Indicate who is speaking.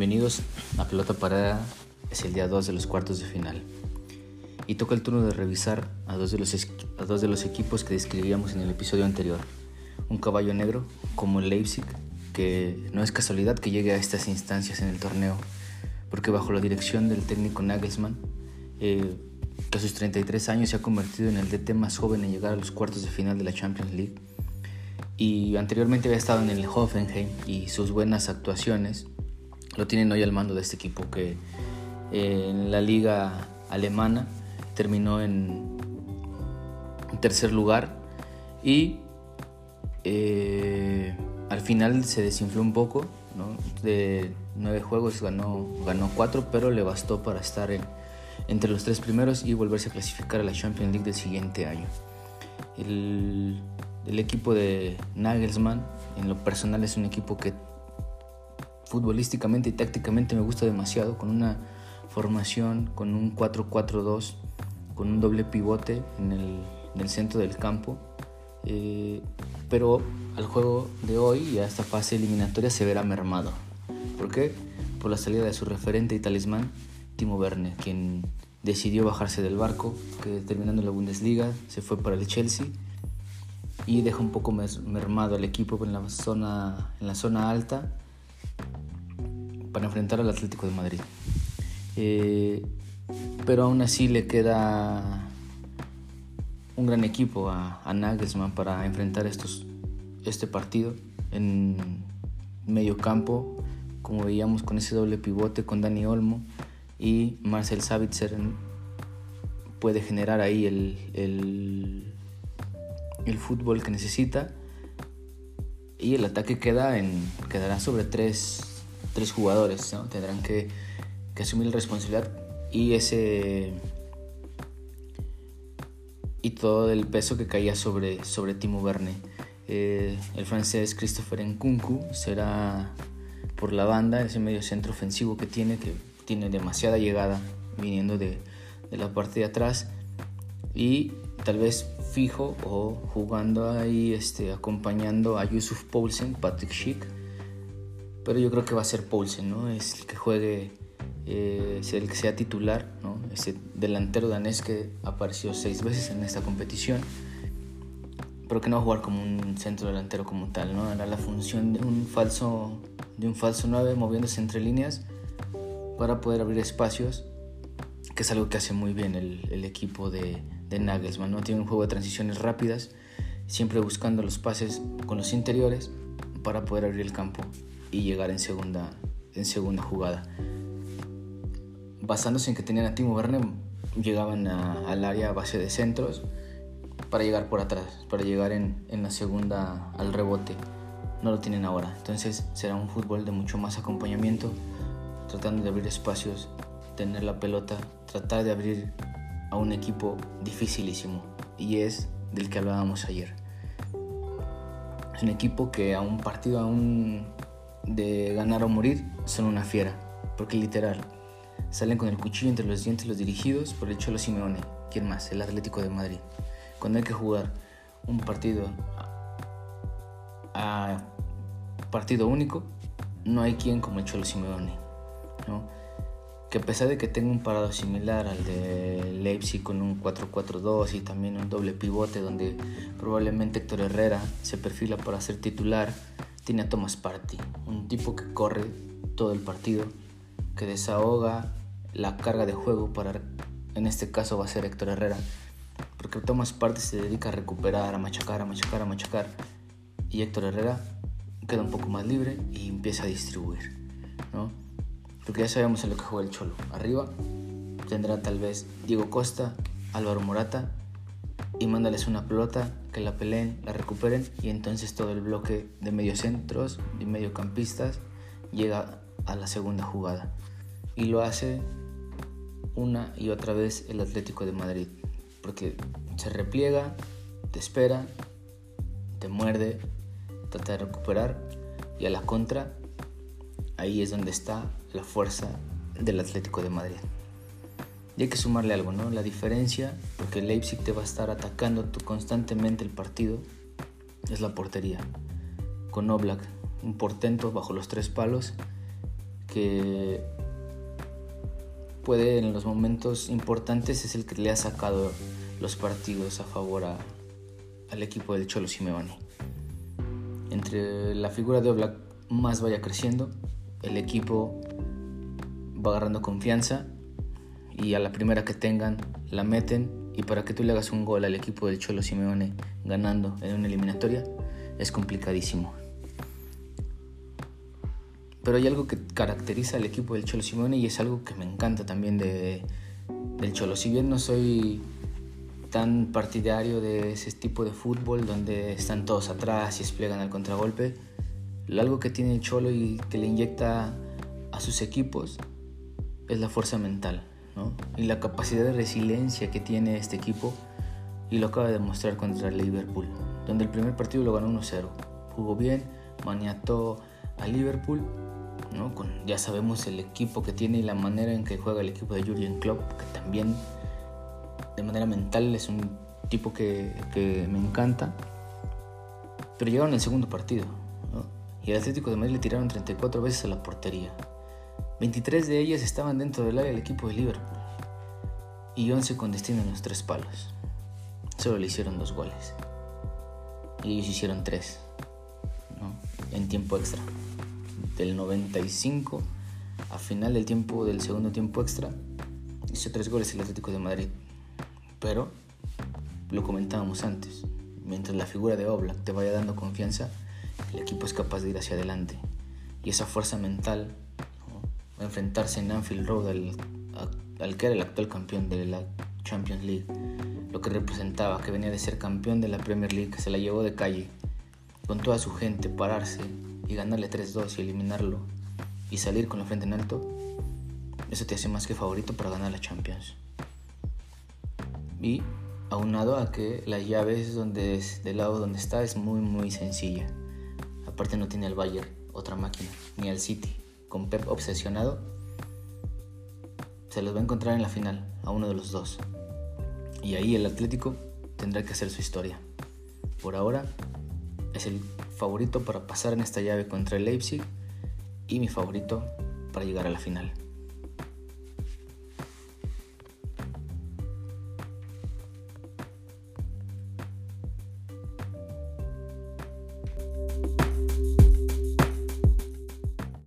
Speaker 1: Bienvenidos a Pelota Parada, es el día 2 de los cuartos de final. Y toca el turno de revisar a dos de los, a dos de los equipos que describíamos en el episodio anterior. Un caballo negro como el Leipzig, que no es casualidad que llegue a estas instancias en el torneo, porque bajo la dirección del técnico Nagelsmann, eh, que a sus 33 años se ha convertido en el DT más joven en llegar a los cuartos de final de la Champions League, y anteriormente había estado en el Hoffenheim y sus buenas actuaciones lo tienen hoy al mando de este equipo que eh, en la liga alemana terminó en tercer lugar y eh, al final se desinfló un poco, de nueve juegos ganó, ganó cuatro, pero le bastó para estar entre los tres primeros y volverse a clasificar a la Champions League del siguiente año. El, el equipo de Nagelsmann, en lo personal, es un equipo que futbolísticamente y tácticamente me gusta demasiado, con una formación, con un 4-4-2, con un doble pivote en el, centro del campo. Eh, pero al juego de hoy y a esta fase eliminatoria se verá mermado. ¿Por qué? Por la salida de su referente y talismán, Timo Werner, quien decidió bajarse del barco, que terminando la Bundesliga se fue para el Chelsea y deja un poco mermado al equipo en la zona, en la zona alta para enfrentar al Atlético de Madrid. Eh, pero aún así le queda un gran equipo a, Nagelsmann para enfrentar estos, este partido en medio campo, como veíamos con ese doble pivote con Dani Olmo y Marcel Savitzer puede generar ahí el, el, el fútbol que necesita y el ataque queda en, quedará sobre tres tres jugadores, tendrán que, asumir la responsabilidad y ese y todo el peso que caía sobre, sobre Timo Werner. Eh, el francés Christopher Nkunku será por la banda, ese medio centro ofensivo que tiene, que tiene demasiada llegada viniendo de, de la parte de atrás y tal vez fijo o jugando ahí, este, acompañando a Yusuf Poulsen, Patrick Schick pero yo creo que va a ser Poulsen, ¿no? Es el que juegue, eh, el que sea titular, ¿no? Ese delantero danés que apareció seis veces en esta competición, pero que no va a jugar como un centro delantero como tal, ¿no? Hará la función de un falso, de un falso 9 moviéndose entre líneas para poder abrir espacios, que es algo que hace muy bien el, equipo de, de Nagelsmann, ¿no? Tiene un juego de transiciones rápidas, siempre buscando los pases con los interiores para poder abrir el campo y llegar en segunda, en segunda jugada. Basándose en que tenían a Timo Werner, llegaban al área a base de centros para llegar por atrás, para llegar en, en la segunda al rebote. No lo tienen ahora. Entonces será un fútbol de mucho más acompañamiento, tratando de abrir espacios, tener la pelota, tratar de abrir a un equipo dificilísimo. Y es del que hablábamos ayer. Es un equipo que a un partido, a un de ganar o morir son una fiera, porque literal, salen con el cuchillo entre los dientes los dirigidos por el Cholo Simeone, ¿quién más? El Atlético de Madrid. Cuando hay que jugar un partido a partido único, no hay quien como el Cholo Simeone, que a pesar de que tenga un parado similar al de Leipzig con un 4-4-2 y también un doble pivote donde probablemente Héctor Herrera se perfila para ser titular, tiene a Thomas Party, un tipo que corre todo el partido, que desahoga la carga de juego para, en este caso va a ser Héctor Herrera, porque Thomas Party se dedica a recuperar, a machacar, a machacar, a machacar, y Héctor Herrera queda un poco más libre y empieza a distribuir, ¿no? Porque ya sabemos en lo que juega el Cholo. Arriba tendrá tal vez Diego Costa, Álvaro Morata y mándales una pelota, que la peleen, la recuperen y entonces todo el bloque de mediocentros y mediocampistas llega a la segunda jugada. Y lo hace una y otra vez el Atlético de Madrid, porque se repliega, te espera, te muerde, trata de recuperar y a la contra, ahí es donde está la fuerza del Atlético de Madrid. Y hay que sumarle algo, ¿no? La diferencia, porque Leipzig te va a estar atacando constantemente el partido, es la portería. Con Oblak, un portento bajo los tres palos, que puede en los momentos importantes es el que le ha sacado los partidos a favor al equipo del Cholo Simeone. Entre la figura de Oblak más vaya creciendo, el equipo va agarrando confianza y a la primera que tengan la meten y para que tú le hagas un gol al equipo del Cholo Simeone ganando en una eliminatoria es complicadísimo. Pero hay algo que caracteriza al equipo del Cholo Simeone y es algo que me encanta también de, del Cholo. Si bien no soy tan partidario de ese tipo de fútbol donde están todos atrás y desplegan al contragolpe, algo que tiene el Cholo y que le inyecta a sus equipos es la fuerza mental y la capacidad de resiliencia que tiene este equipo y lo acaba de demostrar contra el Liverpool, donde el primer partido lo ganó 1-0. Jugó bien, maniató a Liverpool, ¿no? Ya sabemos el equipo que tiene y la manera en que juega el equipo de Jurgen Klopp, que también de manera mental es un tipo que, me encanta. Pero llegaron el segundo partido, y el Atlético de Madrid le tiraron 34 veces a la portería. 23 de ellas estaban dentro del área del equipo de Liverpool y 11 con destino en los tres palos. Solo le hicieron dos goles. Y ellos hicieron tres en tiempo extra. Del 95 a final del tiempo del segundo tiempo extra hizo tres goles el Atlético de Madrid. Pero lo comentábamos antes, mientras la figura de Oblak te vaya dando confianza, el equipo es capaz de ir hacia adelante. Y esa fuerza mental enfrentarse en Anfield Road al, que era el actual campeón de la Champions League, lo que representaba que venía de ser campeón de la Premier League, que se la llevó de calle, con toda su gente, pararse y ganarle 3-2 y eliminarlo y salir con la frente en alto, eso te hace más que favorito para ganar la Champions. Y aunado a que la llave donde es, del lado donde está es muy muy sencilla. Aparte no tiene al Bayern, otra máquina, ni al City con Pep obsesionado, se los va a encontrar en la final, a uno de los dos. Y ahí el Atlético tendrá que hacer su historia. Por ahora es el favorito para pasar en esta llave contra el Leipzig y mi favorito para llegar a la final.